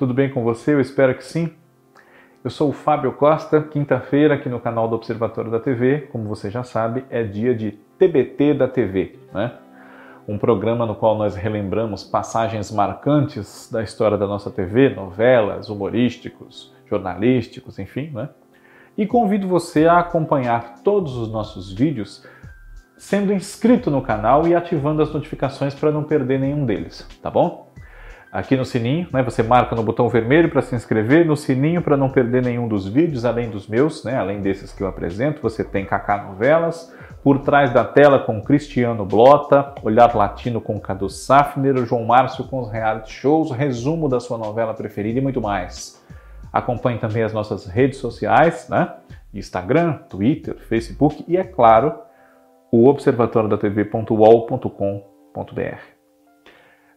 Tudo bem com você? Eu espero que sim. Eu sou o Fábio Costa, quinta-feira aqui no canal do Observatório da TV, como você já sabe, é dia de TBT da TV, né? Um programa no qual nós relembramos passagens marcantes da história da nossa TV, novelas, humorísticos, jornalísticos, enfim, né? E convido você a acompanhar todos os nossos vídeos sendo inscrito no canal e ativando as notificações para não perder nenhum deles, tá bom? Aqui no sininho, né? Você marca no botão vermelho para se inscrever, no sininho para não perder nenhum dos vídeos, além dos meus, né? Além desses que eu apresento, você tem Kaká Novelas, por trás da tela com Cristiano Blota, Olhar Latino com Cadu Safner, João Márcio com os reality shows, resumo da sua novela preferida e muito mais. Acompanhe também as nossas redes sociais, né? Instagram, Twitter, Facebook e, é claro, o observatório da TV.uol.com.br.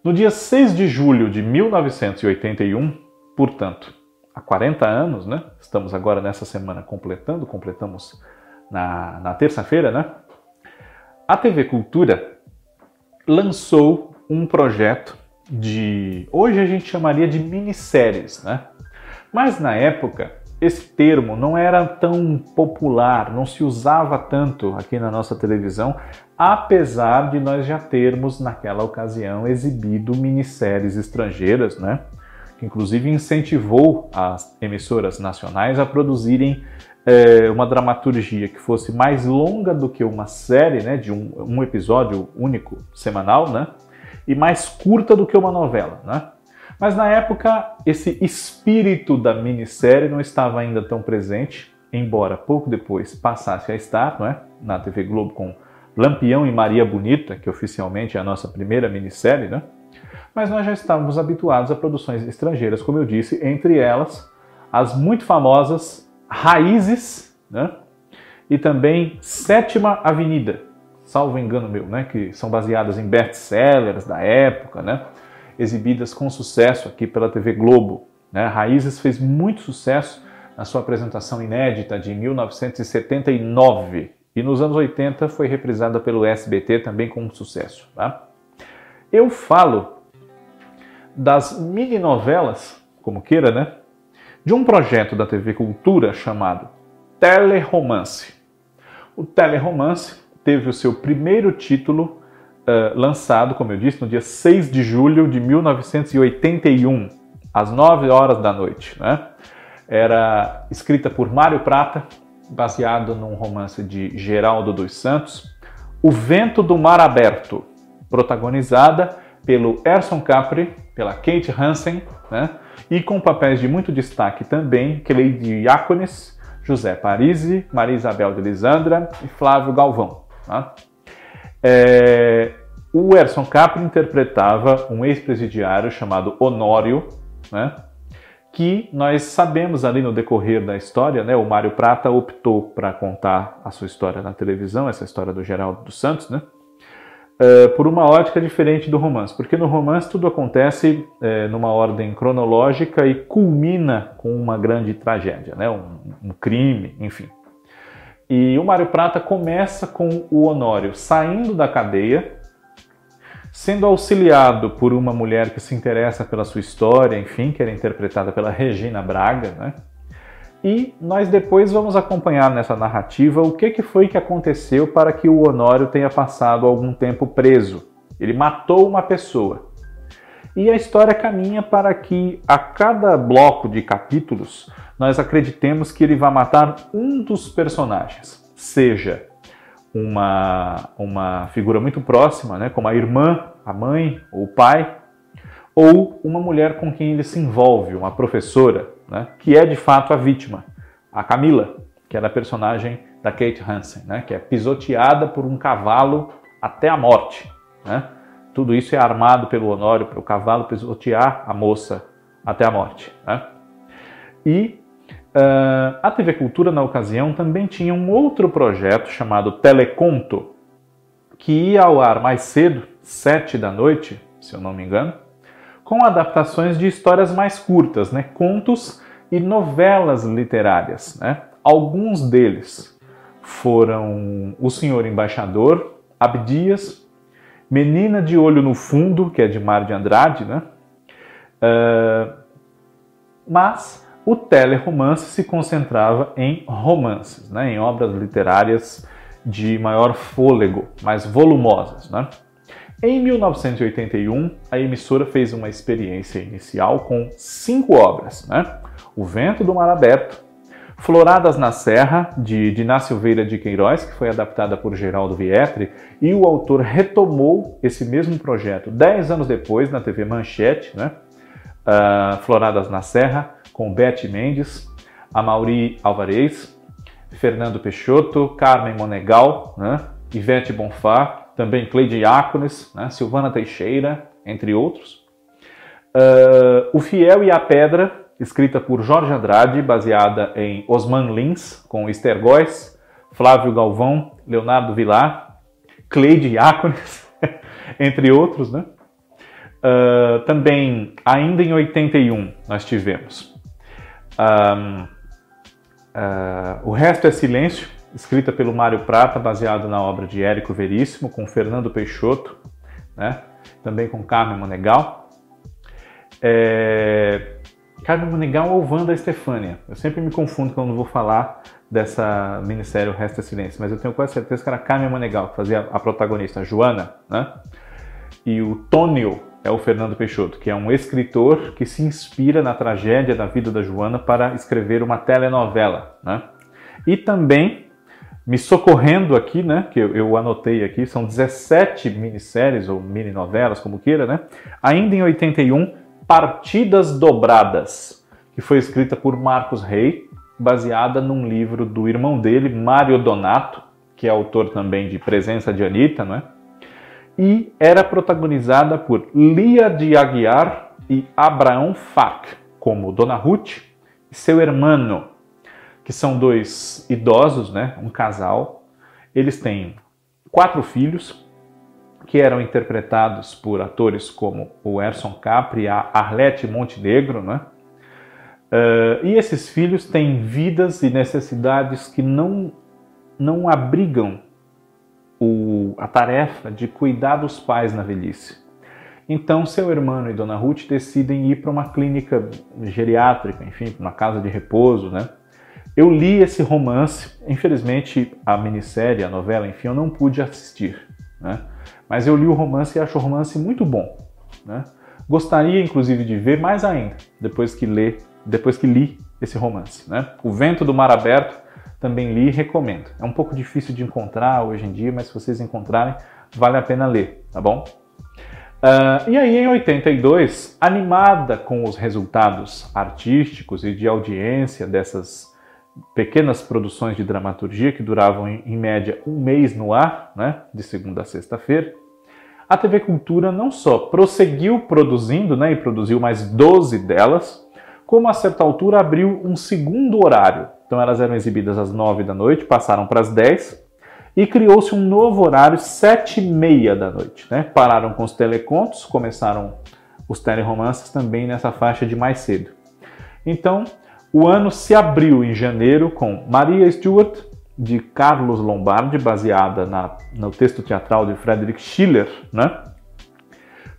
No dia 6 de julho de 1981, portanto, há 40 anos, né? Estamos agora nessa semana completando, completamos na, na terça-feira, né? A TV Cultura lançou um projeto de. Hoje a gente chamaria de minisséries, né? Mas na época esse termo não era tão popular, não se usava tanto aqui na nossa televisão, apesar de nós já termos naquela ocasião exibido minisséries estrangeiras, né? Que inclusive incentivou as emissoras nacionais a produzirem é, uma dramaturgia que fosse mais longa do que uma série, né? De um, um episódio único semanal, né? E mais curta do que uma novela, né? Mas na época, esse espírito da minissérie não estava ainda tão presente, embora pouco depois passasse a estar, não é? Na TV Globo com Lampião e Maria Bonita, que oficialmente é a nossa primeira minissérie, né? Mas nós já estávamos habituados a produções estrangeiras, como eu disse, entre elas as muito famosas Raízes, né? E também Sétima Avenida, salvo engano meu, né? Que são baseadas em best-sellers da época, né? exibidas com sucesso aqui pela TV Globo. Né? Raízes fez muito sucesso na sua apresentação inédita de 1979 e nos anos 80 foi reprisada pelo SBT também com sucesso. Tá? Eu falo das mini novelas, como queira, né? De um projeto da TV Cultura chamado Teleromance. O Teleromance teve o seu primeiro título uh, lançado, como eu disse, no dia 6 de julho de 1981, às 9 horas da noite. Né? Era escrita por Mário Prata, baseado num romance de Geraldo dos Santos, O Vento do Mar Aberto, protagonizada pelo Erson Capri, pela Kate Hansen, né? e com papéis de muito destaque também Cleide Iacones, José Parisi, Maria Isabel de Lisandra e Flávio Galvão. Tá? É, o Erson Capri interpretava um ex-presidiário chamado Honório, né? Que nós sabemos ali no decorrer da história, né? O Mário Prata optou para contar a sua história na televisão, essa história do Geraldo dos Santos, né? Uh, por uma ótica diferente do romance, porque no romance tudo acontece uh, numa ordem cronológica e culmina com uma grande tragédia, né? um, um crime, enfim. E o Mário Prata começa com o Honório saindo da cadeia, sendo auxiliado por uma mulher que se interessa pela sua história, enfim, que era interpretada pela Regina Braga, né? E nós depois vamos acompanhar nessa narrativa o que, que foi que aconteceu para que o Honório tenha passado algum tempo preso. Ele matou uma pessoa. E a história caminha para que a cada bloco de capítulos nós acreditemos que ele vai matar um dos personagens, seja uma, uma figura muito próxima, né, como a irmã, a mãe ou o pai, ou uma mulher com quem ele se envolve, uma professora, né, que é de fato a vítima, a Camila, que é a personagem da Kate Hansen, né, que é pisoteada por um cavalo até a morte. Né? Tudo isso é armado pelo Honório para o cavalo pisotear a moça até a morte. Né? E Uh, a TV Cultura, na ocasião, também tinha um outro projeto chamado Teleconto, que ia ao ar mais cedo, sete da noite, se eu não me engano, com adaptações de histórias mais curtas, né? contos e novelas literárias. Né? Alguns deles foram O Senhor Embaixador, Abdias, Menina de Olho no Fundo, que é de Mar de Andrade, né? Uh, mas o teleromance se concentrava em romances, né, em obras literárias de maior fôlego, mais volumosas. Né? Em 1981, a emissora fez uma experiência inicial com cinco obras: né? O Vento do Mar Aberto, Floradas na Serra, de Diná Silveira de Queiroz, que foi adaptada por Geraldo Vietri, e o autor retomou esse mesmo projeto dez anos depois na TV Manchete, né? Uh, Floradas na Serra, com Beth Mendes, Amauri Alvarez, Fernando Peixoto, Carmen Monegal, né? Ivete Bonfá, também Cleide Iacones, né? Silvana Teixeira, entre outros. Uh, o Fiel e a Pedra, escrita por Jorge Andrade, baseada em Osman Lins, com Esther Góes, Flávio Galvão, Leonardo Vilar, Cleide Iacones, entre outros, né? Uh, também, ainda em 81, nós tivemos um, uh, O Resto é Silêncio, escrita pelo Mário Prata, baseado na obra de Érico Veríssimo, com Fernando Peixoto, né? também com Carmen Monegal. É, Carmen Monegal ou Wanda Estefânia. Eu sempre me confundo quando vou falar dessa minissérie O Resto é Silêncio, mas eu tenho quase certeza que era Carmen Monegal que fazia a protagonista, a Joana, né? E o Tônio é o Fernando Peixoto, que é um escritor que se inspira na tragédia da vida da Joana para escrever uma telenovela, né? E também me socorrendo aqui, né, que eu, eu, anotei aqui, são 17 minisséries ou mini novelas, como queira, né? Ainda em 81, Partidas Dobradas, que foi escrita por Marcos Rey, baseada num livro do irmão dele, Mário Donato, que é autor também de Presença de Anitta, né? E era protagonizada por Lia de Aguiar e Abraão Farc, como Dona Ruth e seu irmão, que são dois idosos, né? Um casal. Eles têm quatro filhos, que eram interpretados por atores como o Erson Capri e a Arlete Montenegro, né? Uh, e esses filhos têm vidas e necessidades que não, não abrigam o, a tarefa de cuidar dos pais na velhice. Então, seu irmão e Dona Ruth decidem ir para uma clínica geriátrica, enfim, para uma casa de repouso, né? Eu li esse romance, infelizmente a minissérie, a novela, enfim, eu não pude assistir, né? Mas eu li o romance e acho o romance muito bom. Né? Gostaria, inclusive, de ver mais ainda depois que, ler, depois que li esse romance. Né? O Vento do Mar Aberto também li e recomendo. É um pouco difícil de encontrar hoje em dia, mas se vocês encontrarem, vale a pena ler, tá bom? Uh, e aí, em 82, animada com os resultados artísticos e de audiência dessas pequenas produções de dramaturgia que duravam em, média um mês no ar, né, de segunda a sexta-feira, a TV Cultura não só prosseguiu produzindo, né, e produziu mais 12 delas, como a certa altura abriu um segundo horário. Então elas eram exibidas às 9 da noite, passaram para as 10 e criou-se um novo horário, 7 e meia da noite. Né? Pararam com os telecontos, começaram os teleromances também nessa faixa de mais cedo. Então, o ano se abriu em janeiro com Maria Stuart, de Carlos Lombardi, baseada na, no texto teatral de Frederick Schiller, né?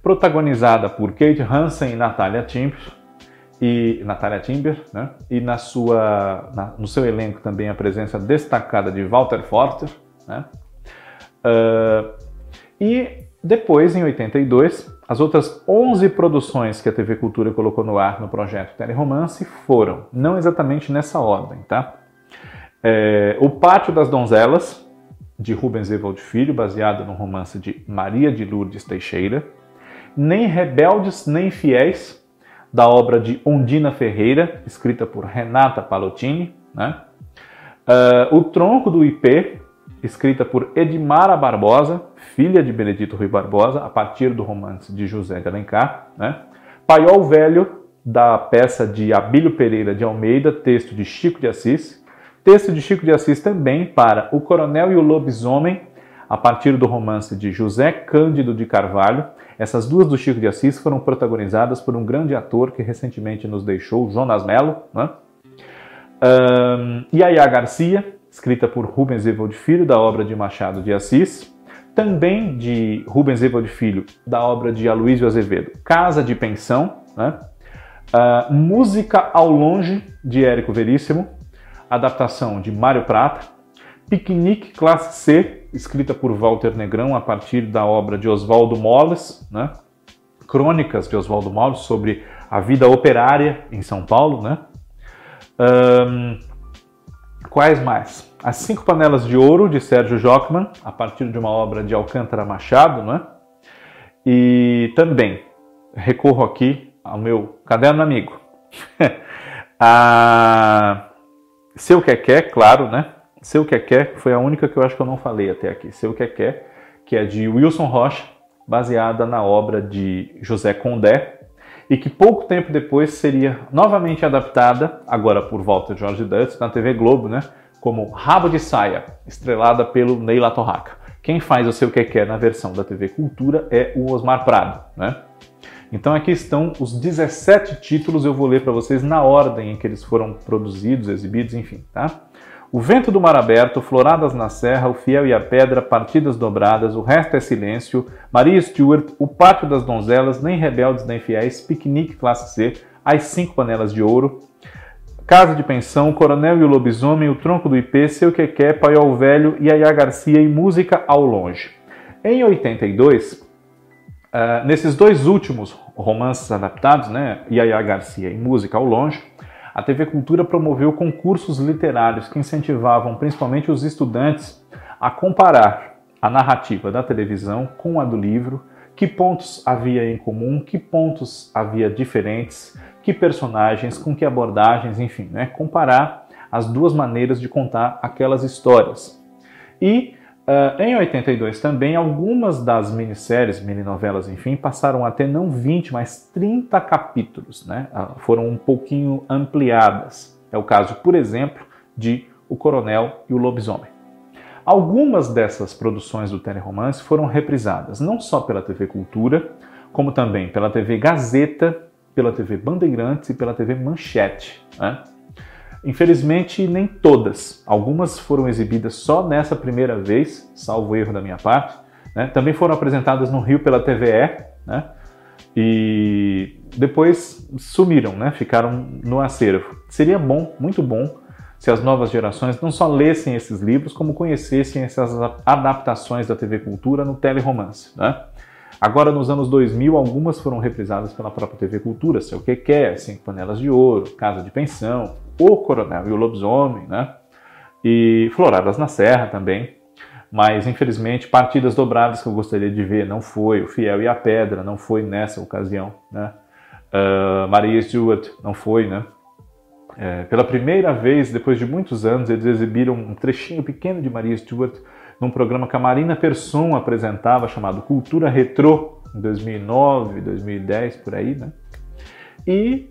protagonizada por Kate Hansen e Natalia Timber, e Natalia Timber, né? e na sua, na, no seu elenco também a presença destacada de Walter Forster, né? Uh, e depois, em 82, as outras 11 produções que a TV Cultura colocou no ar no projeto Teleromance foram, não exatamente nessa ordem, tá? É, o Pátio das Donzelas, de Rubens Evald Filho, baseado no romance de Maria de Lourdes Teixeira. Nem Rebeldes Nem Fiéis, da obra de Ondina Ferreira, escrita por Renata Palottini. Né? Uh, o Tronco do IP, escrita por Edmara Barbosa, filha de Benedito Rui Barbosa, a partir do romance de José de Alencar. Né? Paiol Velho, da peça de Abílio Pereira de Almeida, texto de Chico de Assis. Texto de Chico de Assis também para O Coronel e o Lobisomem, a partir do romance de José Cândido de Carvalho. Essas duas do Chico de Assis foram protagonizadas por um grande ator que recentemente nos deixou, Jonas Mello. Né? Um, Yaya Garcia, escrita por Rubens Evald Filho, da obra de Machado de Assis, também de Rubens Evald Filho, da obra de Aloysio Azevedo, Casa de Pensão, né? Uh, Música ao Longe, de Érico Veríssimo, adaptação de Mário Prata. Piquenique Classe C, escrita por Walter Negrão a partir da obra de Oswaldo Molles, né? Crônicas de Oswaldo Molles sobre a vida operária em São Paulo, né? Um, quais mais? As Cinco Panelas de Ouro, de Sérgio Jockman, a partir de uma obra de Alcântara Machado, né? E também recorro aqui ao meu caderno amigo. a Seu Quer, claro, né? Seu Quer foi a única que eu acho que eu não falei até aqui. Seu Quer, que é de Wilson Rocha, baseada na obra de José Condé, e que pouco tempo depois seria novamente adaptada, agora por volta de George Dutz, na TV Globo, né? Como Rabo de Saia, estrelada pelo Neila Torraca. Quem faz o seu que quer na versão da TV Cultura é o Osmar Prado, né? Então aqui estão os 17 títulos, eu vou ler para vocês na ordem em que eles foram produzidos, exibidos, enfim, tá? O vento do mar aberto, floradas na serra, o fiel e a pedra, partidas dobradas, o resto é silêncio, Maria Stuart, o pátio das donzelas, nem rebeldes nem fiéis, piquenique classe C, as cinco panelas de ouro, casa de pensão, coronel e o lobisomem, o tronco do IP, seu quequé, paiol velho, Yaya Garcia e música ao longe. Em 82, uh, eh, nesses dois últimos romances adaptados, né, Yaya Garcia e música ao longe, a TV Cultura promoveu concursos literários que incentivavam principalmente os estudantes a comparar a narrativa da televisão com a do livro, que pontos havia em comum, que pontos havia diferentes, que personagens, com que abordagens, enfim, né? comparar as duas maneiras de contar aquelas histórias. E Uh, em 82 também, algumas das minisséries, mininovelas, enfim, passaram a ter não 20, mas 30 capítulos, né? Uh, foram um pouquinho ampliadas. É o caso, por exemplo, de O Coronel e o Lobisomem. Algumas dessas produções do teleromance foram reprisadas não só pela TV Cultura, como também pela TV Gazeta, pela TV Bandeirantes e pela TV Manchete. Né? Infelizmente, nem todas. Algumas foram exibidas só nessa primeira vez, salvo erro da minha parte. Né? Também foram apresentadas no Rio pela TVE, né? e depois sumiram, né? ficaram no acervo. Seria bom, muito bom, se as novas gerações não só lessem esses livros, como conhecessem essas adaptações da TV Cultura no teleromance. Né? Agora, nos anos 2000, algumas foram reprisadas pela própria TV Cultura, Seu Que Quer, Cinco Panelas de Ouro, Casa de Pensão, O Coronel e o Lobisomem, né? E Floradas na Serra também. Mas, infelizmente, partidas dobradas que eu gostaria de ver não foi. O Fiel e a Pedra não foi nessa ocasião, né? Uh, Maria Stewart não foi, né? É, pela primeira vez, depois de muitos anos, eles exibiram um trechinho pequeno de Maria Stewart num programa que a Marina Persson apresentava, chamado Cultura Retrô, em 2009, 2010, por aí, né? E,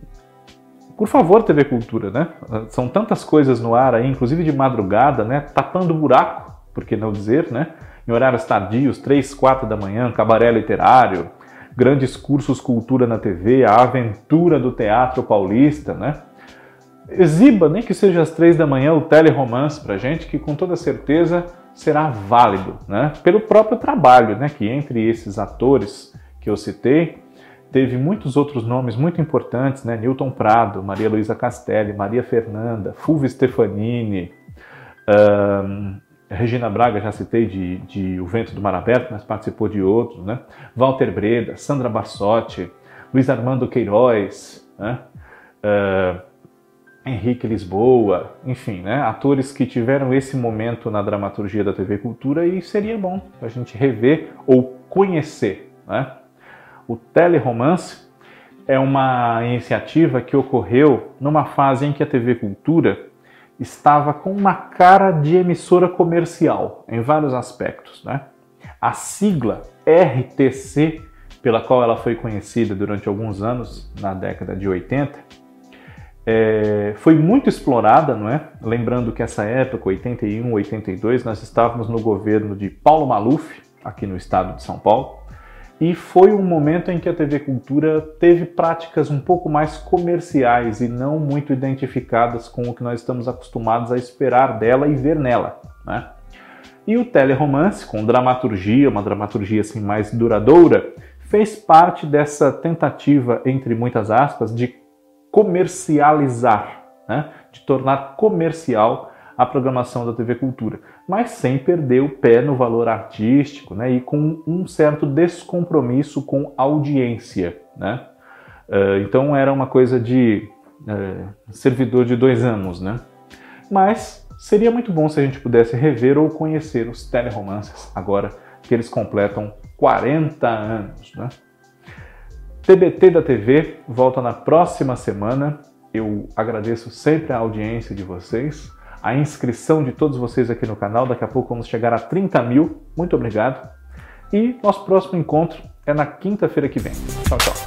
por favor, TV Cultura, né? São tantas coisas no ar aí, inclusive de madrugada, né? Tapando buraco, por que não dizer, né? Em horários tardios, 3, 4 da manhã, cabaré literário, grandes cursos cultura na TV, a aventura do teatro paulista, né? Exiba, nem que seja às três da manhã, o teleromance pra gente, que com toda certeza será válido, né? Pelo próprio trabalho, né? Que entre esses atores que eu citei, teve muitos outros nomes muito importantes, né? Newton Prado, Maria Luísa Castelli, Maria Fernanda, Fulvio Stefanini, um, Regina Braga, já citei de, de O Vento do Mar Aberto, mas participou de outros, né? Walter Breda, Sandra Bassotti, Luiz Armando Queiroz, né? Uh, Henrique Lisboa, enfim, né, atores que tiveram esse momento na dramaturgia da TV Cultura e seria bom a gente rever ou conhecer. Né? O teleromance é uma iniciativa que ocorreu numa fase em que a TV Cultura estava com uma cara de emissora comercial em vários aspectos. Né? A sigla RTC, pela qual ela foi conhecida durante alguns anos, na década de 80, é, foi muito explorada, não é? Lembrando que essa época, 81, 82, nós estávamos no governo de Paulo Maluf, aqui no estado de São Paulo, e foi um momento em que a TV Cultura teve práticas um pouco mais comerciais e não muito identificadas com o que nós estamos acostumados a esperar dela e ver nela, né? E o teleromance, com dramaturgia, uma dramaturgia assim mais duradoura, fez parte dessa tentativa, entre muitas aspas, de comercializar, né? de tornar comercial a programação da TV Cultura, mas sem perder o pé no valor artístico né? e com um certo descompromisso com audiência. Né? Uh, então era uma coisa de uh, servidor de dois anos, né? Mas seria muito bom se a gente pudesse rever ou conhecer os teleromances agora que eles completam 40 anos, né? TBT da TV volta na próxima semana. Eu agradeço sempre a audiência de vocês, a inscrição de todos vocês aqui no canal. Daqui a pouco vamos chegar a 30 mil. Muito obrigado. E nosso próximo encontro é na quinta-feira que vem. Tchau, tchau.